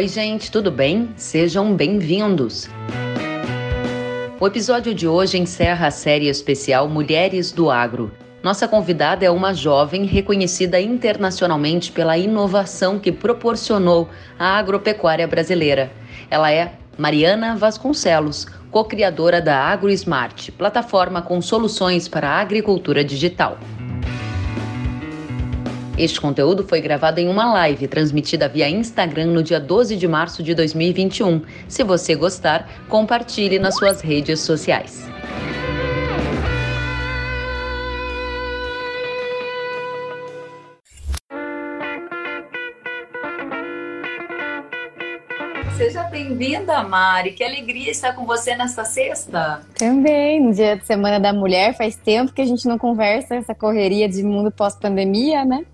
Oi, gente, tudo bem? Sejam bem-vindos. O episódio de hoje encerra a série especial Mulheres do Agro. Nossa convidada é uma jovem reconhecida internacionalmente pela inovação que proporcionou à agropecuária brasileira. Ela é Mariana Vasconcelos, co-criadora da AgroSmart, plataforma com soluções para a agricultura digital. Este conteúdo foi gravado em uma live transmitida via Instagram no dia 12 de março de 2021. Se você gostar, compartilhe nas suas redes sociais. Seja bem-vinda, Mari. Que alegria estar com você nesta sexta. Também, no dia de Semana da Mulher, faz tempo que a gente não conversa essa correria de mundo pós-pandemia, né?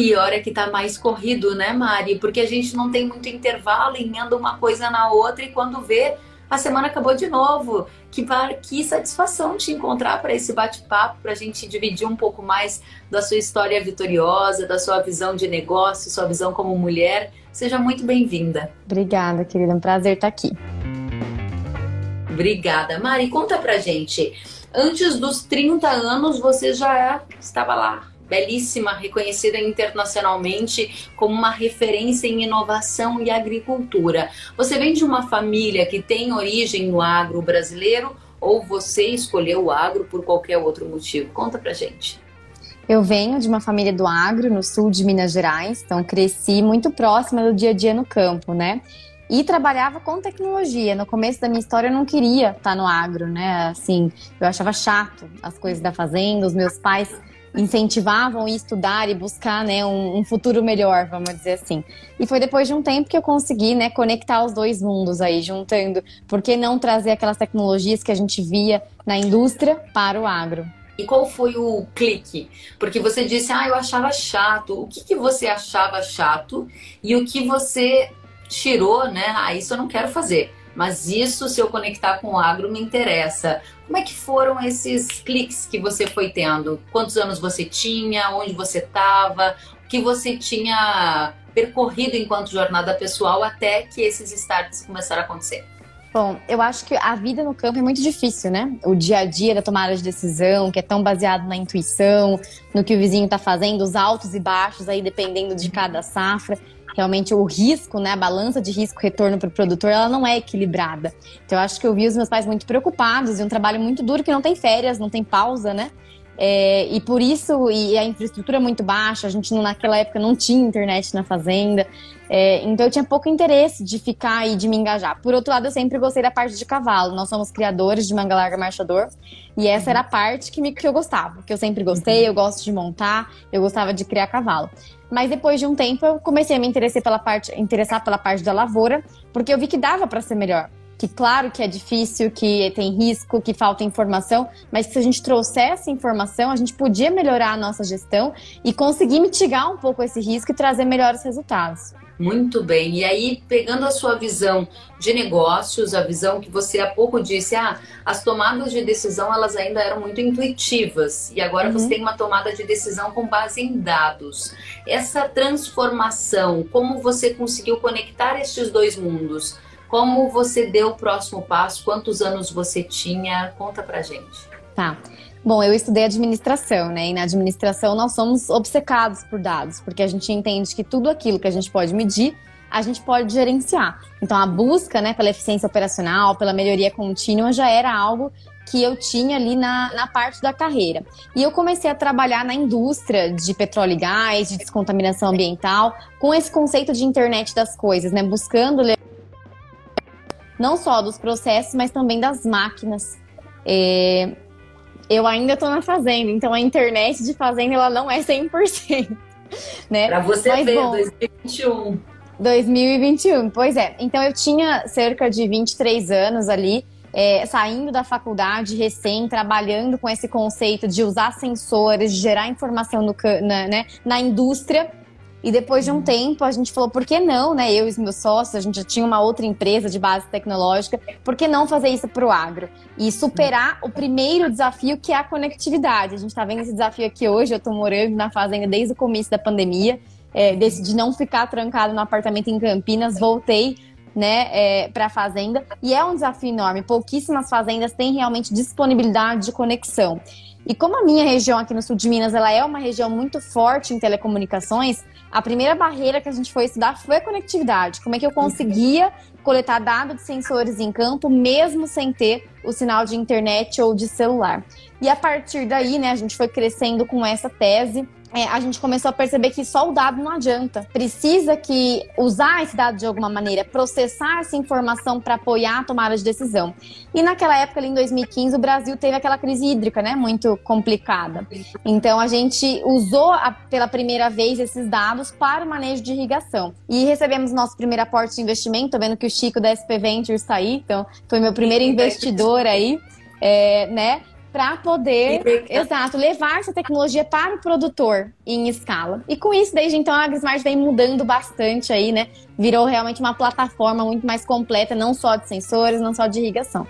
Pior é que tá mais corrido, né, Mari? Porque a gente não tem muito intervalo, emenda uma coisa na outra e quando vê, a semana acabou de novo. Que, que satisfação te encontrar para esse bate-papo, para a gente dividir um pouco mais da sua história vitoriosa, da sua visão de negócio, sua visão como mulher. Seja muito bem-vinda. Obrigada, querida. É um prazer estar aqui. Obrigada. Mari, conta pra gente. Antes dos 30 anos, você já estava lá belíssima, reconhecida internacionalmente como uma referência em inovação e agricultura. Você vem de uma família que tem origem no agro brasileiro ou você escolheu o agro por qualquer outro motivo? Conta pra gente. Eu venho de uma família do agro no sul de Minas Gerais, então cresci muito próxima do dia a dia no campo, né? E trabalhava com tecnologia. No começo da minha história eu não queria estar no agro, né? Assim, eu achava chato as coisas da fazenda, os meus pais incentivavam a estudar e buscar né, um, um, futuro melhor, vamos dizer assim. E foi depois de um tempo que eu consegui né, conectar os dois mundos aí, juntando, por que não trazer aquelas tecnologias que a gente via na indústria para o agro? E qual foi o clique? Porque você disse, ah, eu achava chato. O que, que você achava chato e o que você tirou, né? Ah, isso eu não quero fazer. Mas isso, se eu conectar com o agro, me interessa. Como é que foram esses cliques que você foi tendo? Quantos anos você tinha? Onde você estava? O que você tinha percorrido enquanto jornada pessoal até que esses starts começaram a acontecer? Bom, eu acho que a vida no campo é muito difícil, né? O dia a dia da tomada de decisão, que é tão baseado na intuição, no que o vizinho está fazendo, os altos e baixos aí dependendo de cada safra realmente o risco, né, a balança de risco-retorno para o produtor, ela não é equilibrada. Então eu acho que eu vi os meus pais muito preocupados e um trabalho muito duro que não tem férias, não tem pausa, né? É, e por isso, e a infraestrutura é muito baixa, a gente naquela época não tinha internet na fazenda, é, então eu tinha pouco interesse de ficar e de me engajar. Por outro lado, eu sempre gostei da parte de cavalo, nós somos criadores de manga larga marchador, e essa era a parte que, me, que eu gostava, que eu sempre gostei, eu gosto de montar, eu gostava de criar cavalo. Mas depois de um tempo eu comecei a me interessar pela parte, interessar pela parte da lavoura, porque eu vi que dava para ser melhor. Que claro que é difícil, que tem risco, que falta informação, mas se a gente trouxesse informação, a gente podia melhorar a nossa gestão e conseguir mitigar um pouco esse risco e trazer melhores resultados. Muito bem. E aí, pegando a sua visão de negócios, a visão que você há pouco disse, ah, as tomadas de decisão elas ainda eram muito intuitivas e agora uhum. você tem uma tomada de decisão com base em dados. Essa transformação, como você conseguiu conectar estes dois mundos? Como você deu o próximo passo? Quantos anos você tinha? Conta pra gente. Tá. Bom, eu estudei administração, né? E na administração nós somos obcecados por dados, porque a gente entende que tudo aquilo que a gente pode medir, a gente pode gerenciar. Então a busca, né, pela eficiência operacional, pela melhoria contínua já era algo que eu tinha ali na, na parte da carreira. E eu comecei a trabalhar na indústria de petróleo e gás, de descontaminação ambiental, com esse conceito de internet das coisas, né? Buscando não só dos processos, mas também das máquinas. É, eu ainda tô na fazenda, então a internet de fazenda ela não é 100%. Né? Para você Mas, ver, bom, 2021. 2021, pois é. Então eu tinha cerca de 23 anos ali, é, saindo da faculdade recém, trabalhando com esse conceito de usar sensores, de gerar informação no, na, né, na indústria e depois de um tempo, a gente falou, por que não, né? Eu e os meus sócios, a gente já tinha uma outra empresa de base tecnológica, por que não fazer isso para o agro? E superar o primeiro desafio, que é a conectividade. A gente está vendo esse desafio aqui hoje, eu estou morando na fazenda desde o começo da pandemia. é, decidi não ficar trancado no apartamento em Campinas, voltei né, é, para a fazenda. E é um desafio enorme. Pouquíssimas fazendas têm realmente disponibilidade de conexão. E como a minha região aqui no sul de Minas, ela é uma região muito forte em telecomunicações, a primeira barreira que a gente foi estudar foi a conectividade. Como é que eu conseguia coletar dados de sensores em campo, mesmo sem ter o sinal de internet ou de celular. E a partir daí, né, a gente foi crescendo com essa tese é, a gente começou a perceber que só o dado não adianta. Precisa que usar esse dado de alguma maneira, processar essa informação para apoiar a tomada de decisão. E naquela época, ali em 2015, o Brasil teve aquela crise hídrica, né, muito complicada. Então a gente usou a, pela primeira vez esses dados para o manejo de irrigação. E recebemos nosso primeiro aporte de investimento, tô vendo que o Chico da SP Ventures está aí, então foi meu primeiro investidor aí. É, né? Para poder, exato, levar essa tecnologia para o produtor em escala. E com isso, desde então, a AgriSmart vem mudando bastante aí, né? Virou realmente uma plataforma muito mais completa, não só de sensores, não só de irrigação.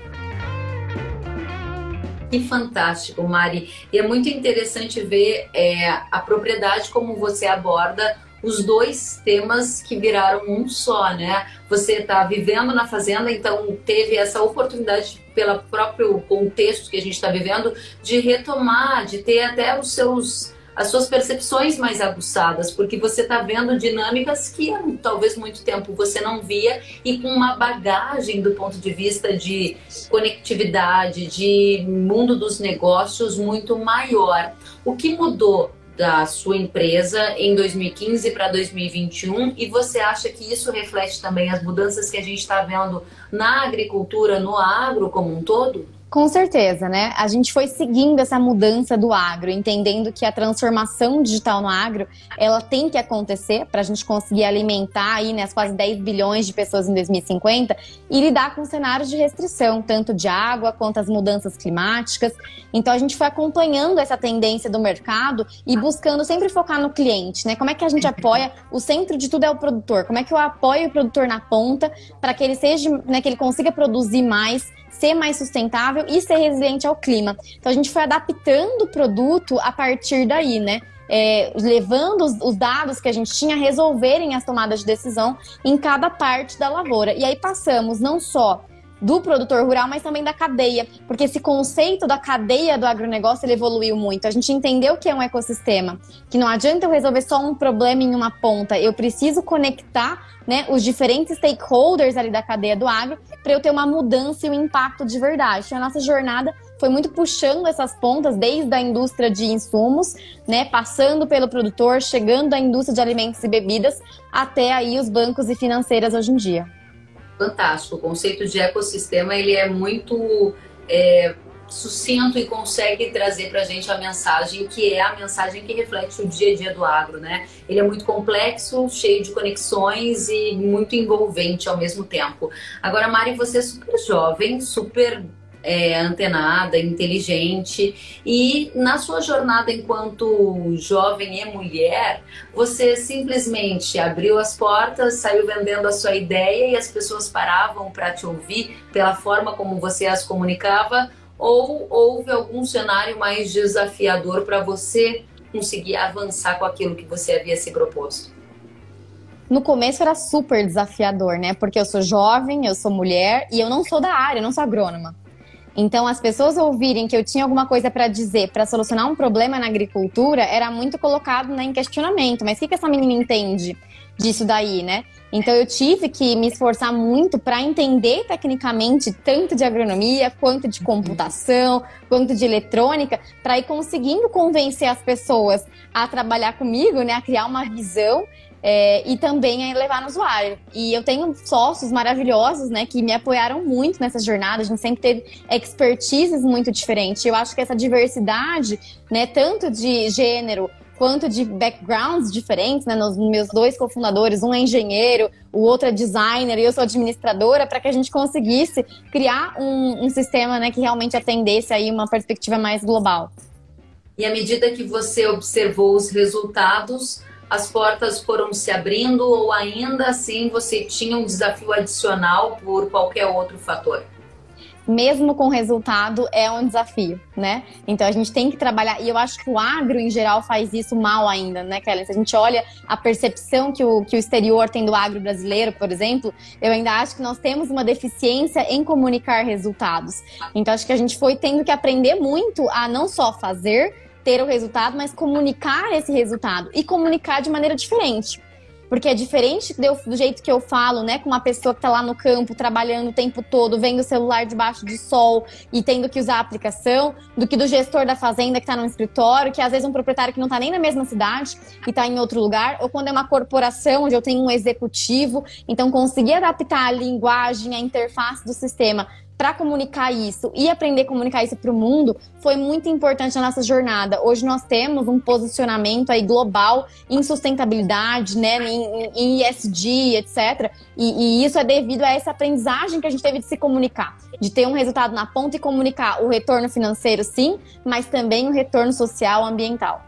Que fantástico, Mari. E é muito interessante ver é, a propriedade como você aborda os dois temas que viraram um só, né? Você está vivendo na fazenda, então teve essa oportunidade, pelo próprio contexto que a gente está vivendo, de retomar, de ter até os seus as suas percepções mais aguçadas, porque você está vendo dinâmicas que talvez muito tempo você não via e com uma bagagem do ponto de vista de conectividade, de mundo dos negócios muito maior. O que mudou da sua empresa em 2015 para 2021 e você acha que isso reflete também as mudanças que a gente está vendo na agricultura, no agro como um todo? Com certeza, né? A gente foi seguindo essa mudança do agro, entendendo que a transformação digital no agro, ela tem que acontecer para a gente conseguir alimentar aí, né, as quase 10 bilhões de pessoas em 2050 e lidar com cenários de restrição, tanto de água quanto as mudanças climáticas. Então a gente foi acompanhando essa tendência do mercado e buscando sempre focar no cliente, né? Como é que a gente apoia? O centro de tudo é o produtor. Como é que eu apoio o produtor na ponta para que ele seja, né, que ele consiga produzir mais ser mais sustentável e ser resiliente ao clima. Então a gente foi adaptando o produto a partir daí, né? É, levando os, os, dados que a gente tinha resolverem as tomadas de decisão em cada parte da lavoura. E aí passamos não só do produtor rural, mas também da cadeia, porque esse conceito da cadeia do agronegócio ele evoluiu muito. A gente entendeu que é um ecossistema, que não adianta eu resolver só um problema em uma ponta, eu preciso conectar né, os diferentes stakeholders ali da cadeia do agro para eu ter uma mudança e um impacto de verdade. Então, a nossa jornada foi muito puxando essas pontas, desde a indústria de insumos, né, passando pelo produtor, chegando à indústria de alimentos e bebidas, até aí os bancos e financeiras hoje em dia fantástico. O conceito de ecossistema ele é muito é, sucinto e consegue trazer para a gente a mensagem que é a mensagem que reflete o dia a dia do agro, né? Ele é muito complexo, cheio de conexões e muito envolvente ao mesmo tempo. Agora, Mari, você é super jovem, super é, antenada, inteligente e na sua jornada enquanto jovem e mulher, você simplesmente abriu as portas, saiu vendendo a sua ideia e as pessoas paravam para te ouvir pela forma como você as comunicava ou houve algum cenário mais desafiador para você conseguir avançar com aquilo que você havia se proposto? No começo era super desafiador, né? Porque eu sou jovem, eu sou mulher e eu não sou da área, eu não sou agrônoma. Então, as pessoas ouvirem que eu tinha alguma coisa para dizer para solucionar um problema na agricultura era muito colocado né, em questionamento. Mas o que, que essa menina entende disso daí, né? Então, eu tive que me esforçar muito para entender tecnicamente tanto de agronomia, quanto de computação, quanto de eletrônica, para ir conseguindo convencer as pessoas a trabalhar comigo, né, a criar uma visão é, e também a levar no usuário. E eu tenho sócios maravilhosos, né, que me apoiaram muito nessa jornada. A gente sempre teve expertises muito diferentes. Eu acho que essa diversidade, né, tanto de gênero quanto de backgrounds diferentes, né, nos meus dois cofundadores, um é engenheiro, o outro é designer e eu sou administradora, para que a gente conseguisse criar um, um sistema, né, que realmente atendesse aí uma perspectiva mais global. E à medida que você observou os resultados, as portas foram se abrindo ou ainda assim você tinha um desafio adicional por qualquer outro fator? mesmo com resultado, é um desafio, né? Então a gente tem que trabalhar, e eu acho que o agro em geral faz isso mal ainda, né, Kellen? Se a gente olha a percepção que o, que o exterior tem do agro brasileiro, por exemplo, eu ainda acho que nós temos uma deficiência em comunicar resultados. Então acho que a gente foi tendo que aprender muito a não só fazer, ter o resultado, mas comunicar esse resultado e comunicar de maneira diferente. Porque é diferente do, jeito que eu falo, né, com uma pessoa que tá lá no campo trabalhando o tempo todo, vendo o celular debaixo de sol e tendo que usar a aplicação, do que do gestor da fazenda que tá no escritório, que às vezes é um proprietário que não tá nem na mesma cidade e tá em outro lugar, ou quando é uma corporação onde eu tenho um executivo, então conseguir adaptar a linguagem, a interface do sistema para comunicar isso e aprender a comunicar isso para o mundo foi muito importante na nossa jornada. Hoje nós temos um posicionamento aí global em sustentabilidade, né, em, em ESG, etc. E, e, isso é devido a essa aprendizagem que a gente teve de se comunicar, de ter um resultado na ponta e comunicar o retorno financeiro, sim, mas também o retorno social, ambiental.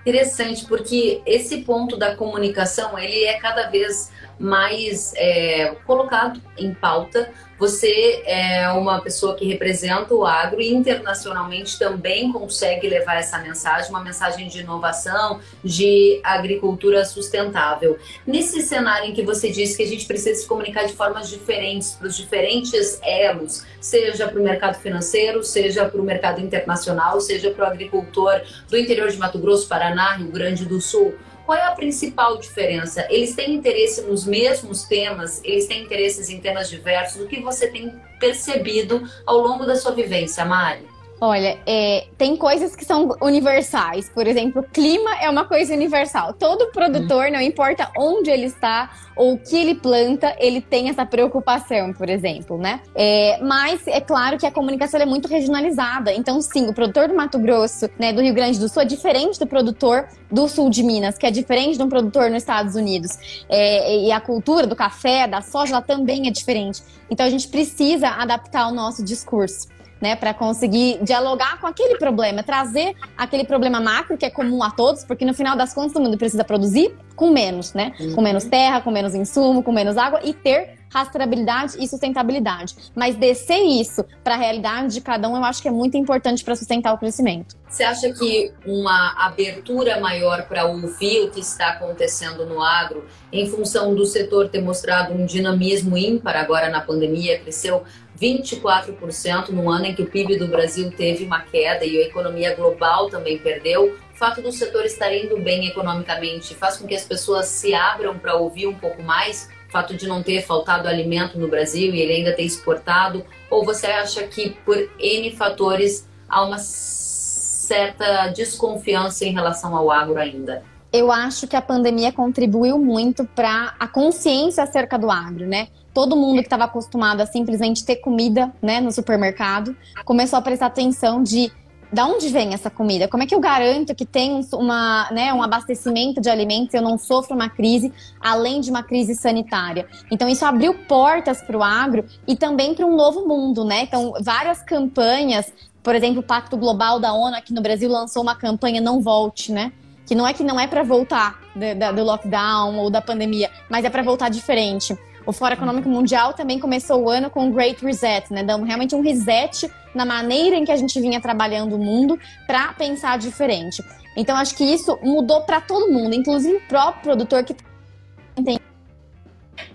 Interessante, porque esse ponto da comunicação ele é cada vez mais é, colocado em pauta você é uma pessoa que representa o agro e internacionalmente também consegue levar essa mensagem, uma mensagem de inovação, de agricultura sustentável. Nesse cenário em que você disse que a gente precisa se comunicar de formas diferentes para os diferentes elos, seja para o mercado financeiro, seja para o mercado internacional, seja para o agricultor do interior de Mato Grosso, Paraná, Rio Grande do Sul qual é a principal diferença? Eles têm interesse nos mesmos temas, eles têm interesses em temas diversos. O que você tem percebido ao longo da sua vivência, Mari? Olha, é, tem coisas que são universais. Por exemplo, clima é uma coisa universal. Todo produtor, hum. não importa onde ele está ou o que ele planta, ele tem essa preocupação, por exemplo, né? É, mas é claro que a comunicação é muito regionalizada. Então, sim, o produtor do Mato Grosso, né, do Rio Grande do Sul, é diferente do produtor do sul de Minas, que é diferente de um produtor nos Estados Unidos. É, e a cultura do café, da soja, ela também é diferente. Então, a gente precisa adaptar o nosso discurso né, para conseguir dialogar com aquele problema, trazer aquele problema macro que é comum a todos, porque no final das contas todo mundo precisa produzir com menos, né? Com menos terra, com menos insumo, com menos água e ter rastreabilidade e sustentabilidade. Mas descer isso para a realidade de cada um, eu acho que é muito importante para sustentar o crescimento. Você acha que uma abertura maior para ouvir o que está acontecendo no agro, em função do setor ter mostrado um dinamismo ímpar agora na pandemia, cresceu 24% no ano em que o PIB do Brasil teve uma queda e a economia global também perdeu. O fato do setor estar indo bem economicamente faz com que as pessoas se abram para ouvir um pouco mais. Fato de não ter faltado alimento no Brasil e ele ainda ter exportado? Ou você acha que por N fatores há uma certa desconfiança em relação ao agro ainda? Eu acho que a pandemia contribuiu muito para a consciência acerca do agro, né? todo mundo que estava acostumado a simplesmente ter comida, né, no supermercado, começou a prestar atenção de da onde vem essa comida? Como é que eu garanto que tem uma, né, um abastecimento de alimentos e eu não sofro uma crise, além de uma crise sanitária? Então, isso abriu portas para o agro e também para um novo mundo, né? Então, várias campanhas, por exemplo, o Pacto Global da ONU aqui no Brasil lançou uma campanha Não Volte, né? Que não é que não é para voltar do, do lockdown ou da pandemia, mas é para voltar diferente. O Fórum Econômico Mundial também começou o ano com o Great Reset, né? Dando realmente um reset na maneira em que a gente vinha trabalhando o mundo para pensar diferente. Então acho que isso mudou para todo mundo, inclusive o próprio produtor que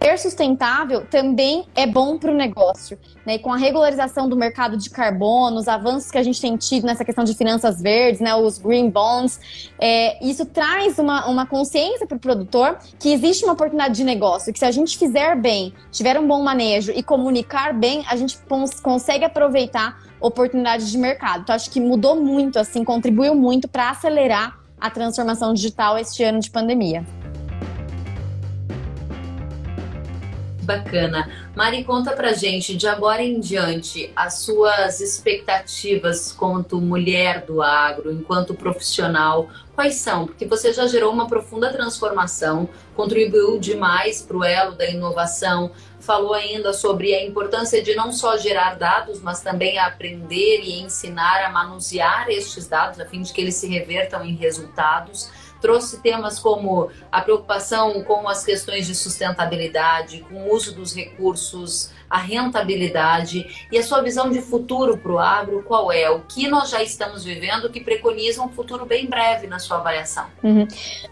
Ser sustentável também é bom para o negócio. Né? E com a regularização do mercado de carbono, os avanços que a gente tem tido nessa questão de finanças verdes, né? os green bonds, é, isso traz uma, uma consciência para o produtor que existe uma oportunidade de negócio, que se a gente fizer bem, tiver um bom manejo e comunicar bem, a gente cons consegue aproveitar oportunidades de mercado. Então, acho que mudou muito, assim, contribuiu muito para acelerar a transformação digital este ano de pandemia. Bacana. Mari, conta pra gente, de agora em diante, as suas expectativas quanto mulher do agro, enquanto profissional, quais são? Porque você já gerou uma profunda transformação, contribuiu demais para o elo da inovação, falou ainda sobre a importância de não só gerar dados, mas também aprender e ensinar a manusear estes dados, a fim de que eles se revertam em resultados trouxe temas como a preocupação com as questões de sustentabilidade, com o uso dos recursos, a rentabilidade e a sua visão de futuro para o agro, qual é? O que nós já estamos vivendo que preconiza um futuro bem breve na sua avaliação? Uhum.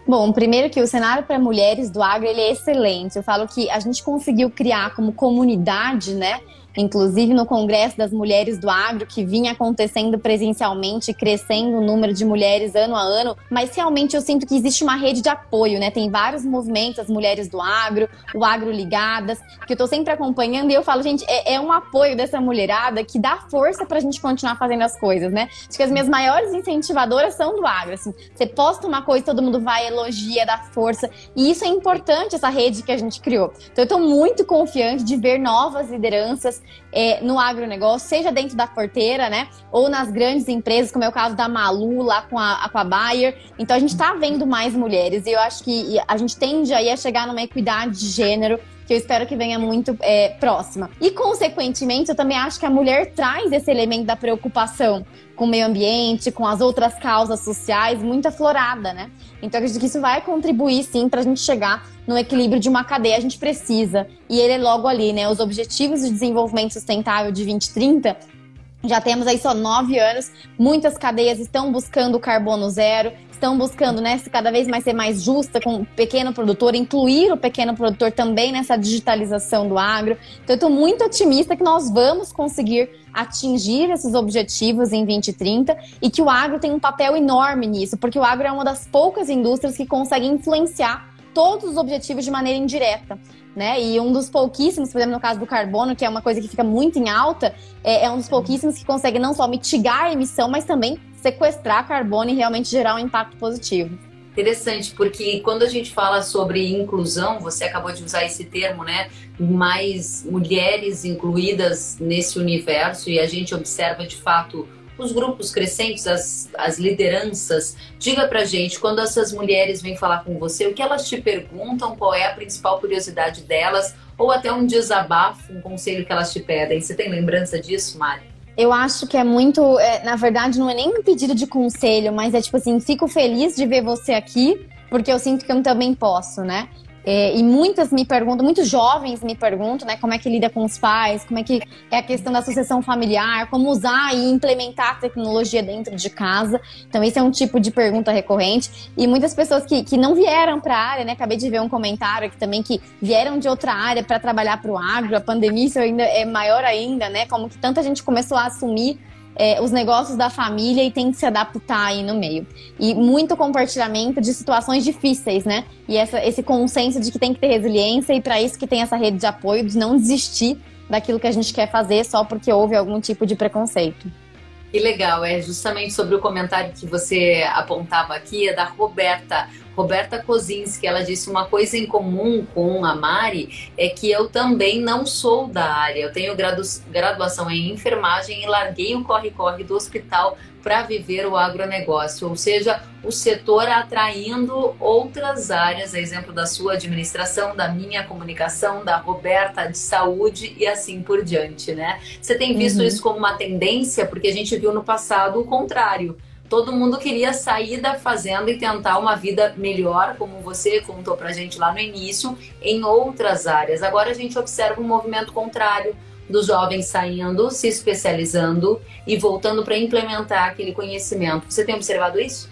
Bom, primeiro que o cenário para mulheres do agro ele é excelente. Eu falo que a gente conseguiu criar como comunidade, né? Inclusive no Congresso das Mulheres do Agro, que vinha acontecendo presencialmente, crescendo o número de mulheres ano a ano, mas realmente eu sinto que existe uma rede de apoio, né? Tem vários movimentos, as mulheres do agro, o agro ligadas, que eu tô sempre acompanhando e eu falo, gente, é, é um apoio dessa mulherada que dá força pra gente continuar fazendo as coisas, né? Acho que as minhas maiores incentivadoras são do agro, assim, você posta uma coisa, todo mundo vai, elogia, dá força, e isso é importante, essa rede que a gente criou. Então eu tô muito confiante de ver novas lideranças é, no agronegócio, seja dentro da porteira, né? Ou nas grandes empresas, como é o caso da Malu, lá com a, com a Bayer. Então a gente está vendo mais mulheres e eu acho que a gente tende aí a chegar numa equidade de gênero que eu espero que venha muito é, próxima. E, consequentemente, eu também acho que a mulher traz esse elemento da preocupação com o meio ambiente, com as outras causas sociais, muito aflorada, né? Então, eu acredito que isso vai contribuir, sim, para a gente chegar no equilíbrio de uma cadeia. A gente precisa, e ele é logo ali, né? Os Objetivos de Desenvolvimento Sustentável de 2030 já temos aí só nove anos, muitas cadeias estão buscando carbono zero, estão buscando, né, cada vez mais ser mais justa com o pequeno produtor, incluir o pequeno produtor também nessa digitalização do agro. Então, eu estou muito otimista que nós vamos conseguir atingir esses objetivos em 2030 e que o agro tem um papel enorme nisso, porque o agro é uma das poucas indústrias que consegue influenciar todos os objetivos de maneira indireta né? E um dos pouquíssimos, por exemplo, no caso do carbono, que é uma coisa que fica muito em alta, é, é um dos pouquíssimos que consegue não só mitigar a emissão, mas também sequestrar carbono e realmente gerar um impacto positivo. Interessante, porque quando a gente fala sobre inclusão, você acabou de usar esse termo, né? Mais mulheres incluídas nesse universo e a gente observa de fato os grupos crescentes, as, as lideranças. Diga pra gente, quando essas mulheres vêm falar com você, o que elas te perguntam, qual é a principal curiosidade delas, ou até um desabafo, um conselho que elas te pedem. Você tem lembrança disso, Mari? Eu acho que é muito, é, na verdade, não é nem um pedido de conselho, mas é tipo assim, fico feliz de ver você aqui, porque eu sinto que eu também posso, né? É, e muitas me perguntam, muitos jovens me perguntam, né, como é que lida com os pais, como é que é a questão da sucessão familiar, como usar e implementar a tecnologia dentro de casa. Então, esse é um tipo de pergunta recorrente. E muitas pessoas que, que não vieram para a área, né, acabei de ver um comentário aqui também que vieram de outra área para trabalhar para o agro. A pandemia isso ainda é maior ainda, né, como que tanta gente começou a assumir é, os negócios da família e tem que se adaptar aí no meio. E muito compartilhamento de situações difíceis, né? E essa, esse consenso de que tem que ter resiliência e para isso que tem essa rede de apoio, de não desistir daquilo que a gente quer fazer só porque houve algum tipo de preconceito. Que legal, é justamente sobre o comentário que você apontava aqui, é da Roberta. Roberta Kozinski, ela disse uma coisa em comum com a Mari é que eu também não sou da área. Eu tenho graduação em enfermagem e larguei o corre-corre do hospital para viver o agronegócio, ou seja, o setor atraindo outras áreas, a exemplo da sua administração, da minha comunicação, da Roberta de saúde e assim por diante, né? Você tem visto uhum. isso como uma tendência, porque a gente viu no passado o contrário todo mundo queria sair da fazenda e tentar uma vida melhor, como você contou pra gente lá no início, em outras áreas. Agora a gente observa um movimento contrário dos jovens saindo, se especializando e voltando para implementar aquele conhecimento. Você tem observado isso?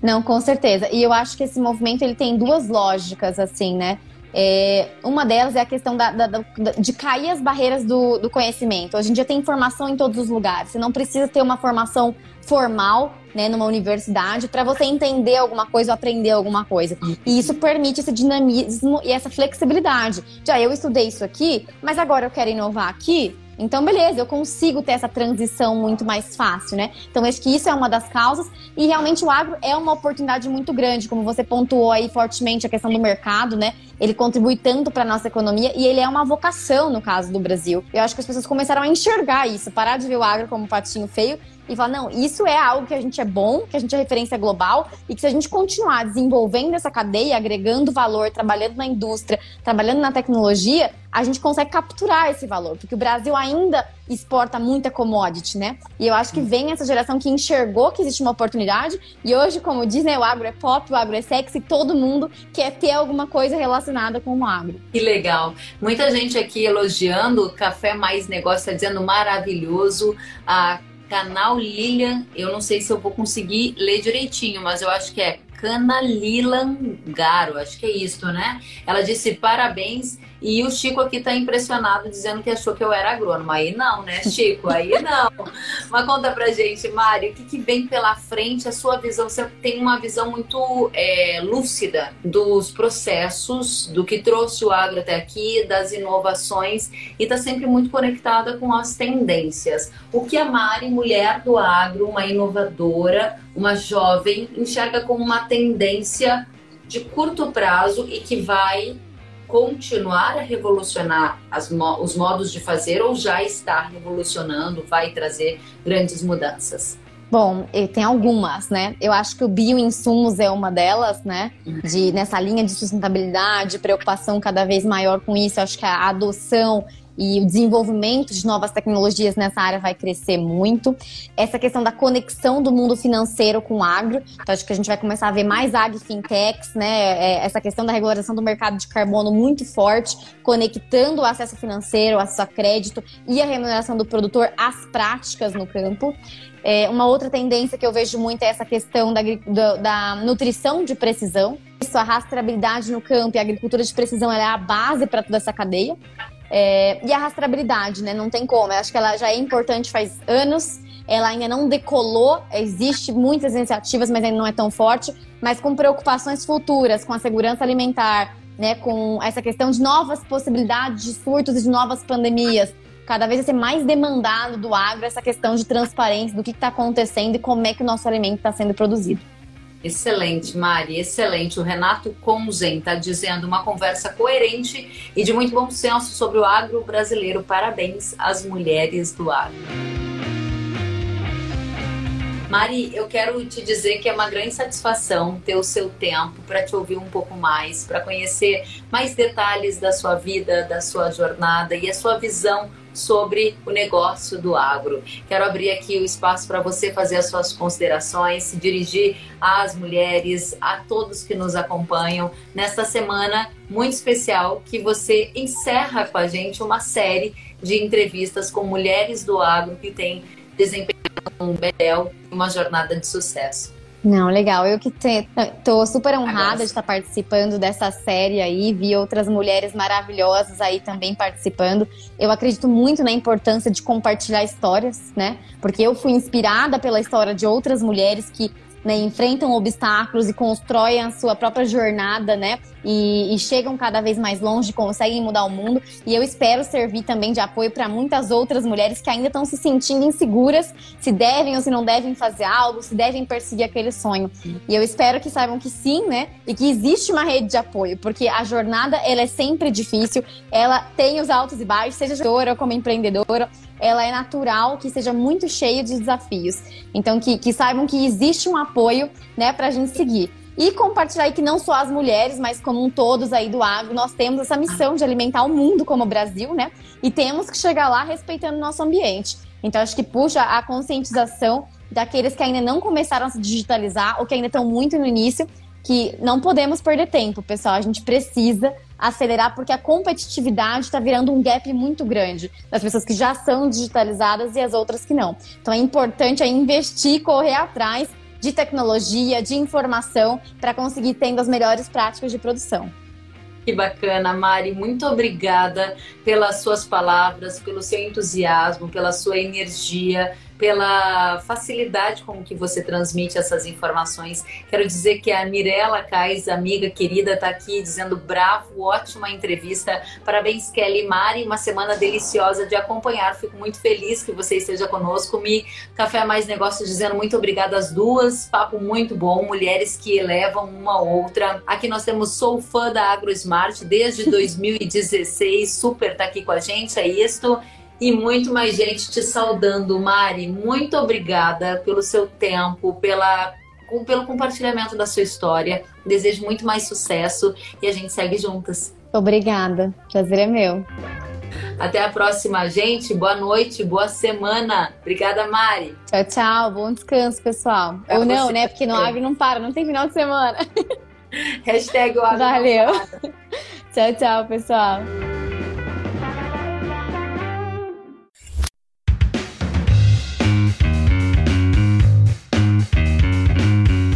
Não, com certeza. E eu acho que esse movimento ele tem duas lógicas, assim, né? É, uma delas é a questão da, da, da, de cair as barreiras do, do, conhecimento. Hoje em dia tem informação em todos os lugares. Você não precisa ter uma formação formal, né, numa universidade, para você entender alguma coisa ou aprender alguma coisa. E isso permite esse dinamismo e essa flexibilidade. Já eu estudei isso aqui, mas agora eu quero inovar aqui. Então, beleza, eu consigo ter essa transição muito mais fácil, né? Então, acho que isso é uma das causas. E realmente o agro é uma oportunidade muito grande, como você pontuou aí fortemente a questão do mercado, né? Ele contribui tanto para nossa economia e ele é uma vocação no caso do Brasil. Eu acho que as pessoas começaram a enxergar isso, parar de ver o agro como um patinho feio e falar: não, isso é algo que a gente é bom, que a gente é referência global e que se a gente continuar desenvolvendo essa cadeia, agregando valor, trabalhando na indústria, trabalhando na tecnologia, a gente consegue capturar esse valor, porque o Brasil ainda exporta muita commodity, né? E eu acho que vem essa geração que enxergou que existe uma oportunidade e hoje, como diz, né, o agro é pop, o agro é sexy, todo mundo quer ter alguma coisa relacionada com o agro. Que legal. Muita gente aqui elogiando, Café Mais Negócio está dizendo maravilhoso. A Canal Lilian, eu não sei se eu vou conseguir ler direitinho, mas eu acho que é Cana Garo, acho que é isso, né? Ela disse parabéns e o Chico aqui tá impressionado dizendo que achou que eu era agrônomo. Aí não, né, Chico? Aí não. Mas conta pra gente, Mari, o que, que vem pela frente, a sua visão? Você tem uma visão muito é, lúcida dos processos, do que trouxe o agro até aqui, das inovações e tá sempre muito conectada com as tendências. O que a Mari, mulher do agro, uma inovadora, uma jovem, enxerga como uma tendência de curto prazo e que vai continuar a revolucionar os modos de fazer ou já está revolucionando, vai trazer grandes mudanças? Bom, tem algumas, né? Eu acho que o bioinsumos é uma delas, né? De, nessa linha de sustentabilidade, preocupação cada vez maior com isso. Eu acho que a adoção e o desenvolvimento de novas tecnologias nessa área vai crescer muito. Essa questão da conexão do mundo financeiro com o agro, então acho que a gente vai começar a ver mais ag fintechs, né? É, essa questão da regularização do mercado de carbono muito forte, conectando o acesso financeiro, o acesso a crédito e a remuneração do produtor às práticas no campo. É, uma outra tendência que eu vejo muito é essa questão da, da, da nutrição de precisão. Isso, a rastreabilidade no campo e a agricultura de precisão é a base para toda essa cadeia. É, e a rastreabilidade, né? Não tem como. Eu acho que ela já é importante faz anos. Ela ainda não decolou. Existe muitas iniciativas, mas ainda não é tão forte. Mas com preocupações futuras, com a segurança alimentar, né? Com essa questão de novas possibilidades de surtos e de novas pandemias. Cada vez vai ser mais demandado do agro essa questão de transparência do que está acontecendo e como é que o nosso alimento está sendo produzido. Excelente, Mari, excelente. O Renato Conzen está dizendo uma conversa coerente e de muito bom senso sobre o agro brasileiro. Parabéns às mulheres do agro. Mari, eu quero te dizer que é uma grande satisfação ter o seu tempo para te ouvir um pouco mais, para conhecer mais detalhes da sua vida, da sua jornada e a sua visão sobre o negócio do agro. Quero abrir aqui o espaço para você fazer as suas considerações, se dirigir às mulheres, a todos que nos acompanham nesta semana muito especial que você encerra com a gente uma série de entrevistas com mulheres do agro que têm desempenhado um bel uma jornada de sucesso. Não, legal. Eu que estou super honrada de estar participando dessa série aí, vi outras mulheres maravilhosas aí também participando. Eu acredito muito na importância de compartilhar histórias, né? Porque eu fui inspirada pela história de outras mulheres que né, enfrentam obstáculos e constroem a sua própria jornada, né? E, e, chegam cada vez mais longe, conseguem mudar o mundo. E eu espero servir também de apoio para muitas outras mulheres que ainda estão se sentindo inseguras se devem ou se não devem fazer algo, se devem perseguir aquele sonho. E eu espero que saibam que sim, né? E que existe uma rede de apoio, porque a jornada ela é sempre difícil, ela tem os altos e baixos, seja gestora como empreendedora ela é natural, que seja muito cheia de desafios. Então, que, que saibam que existe um apoio, né, para a gente seguir. E compartilhar aí que não só as mulheres, mas como um todos aí do agro, nós temos essa missão de alimentar o mundo como o Brasil, né? E temos que chegar lá respeitando o nosso ambiente. Então, acho que puxa a conscientização daqueles que ainda não começaram a se digitalizar ou que ainda estão muito no início, que não podemos perder tempo, pessoal. A gente precisa acelerar porque a competitividade está virando um gap muito grande das pessoas que já são digitalizadas e as outras que não. Então é importante é investir, correr atrás de tecnologia, de informação para conseguir tendo as melhores práticas de produção. Que bacana, Mari. Muito obrigada pelas suas palavras, pelo seu entusiasmo, pela sua energia pela facilidade com que você transmite essas informações. Quero dizer que a Mirella Cais, amiga querida, está aqui dizendo bravo, ótima entrevista. Parabéns, Kelly Mari, uma semana deliciosa de acompanhar. Fico muito feliz que você esteja conosco. Me Café Mais Negócios dizendo muito obrigada às duas. Papo muito bom, mulheres que elevam uma outra. Aqui nós temos Sou Fã da AgroSmart desde 2016, super tá aqui com a gente, é isso. E muito mais gente te saudando. Mari, muito obrigada pelo seu tempo, pela pelo compartilhamento da sua história. Desejo muito mais sucesso e a gente segue juntas. Obrigada. Prazer é meu. Até a próxima, gente. Boa noite, boa semana. Obrigada, Mari. Tchau, tchau. Bom descanso, pessoal. Pra Ou não, né? Porque no Ave não para, não tem final de semana. Hashtag o Valeu. tchau, tchau, pessoal.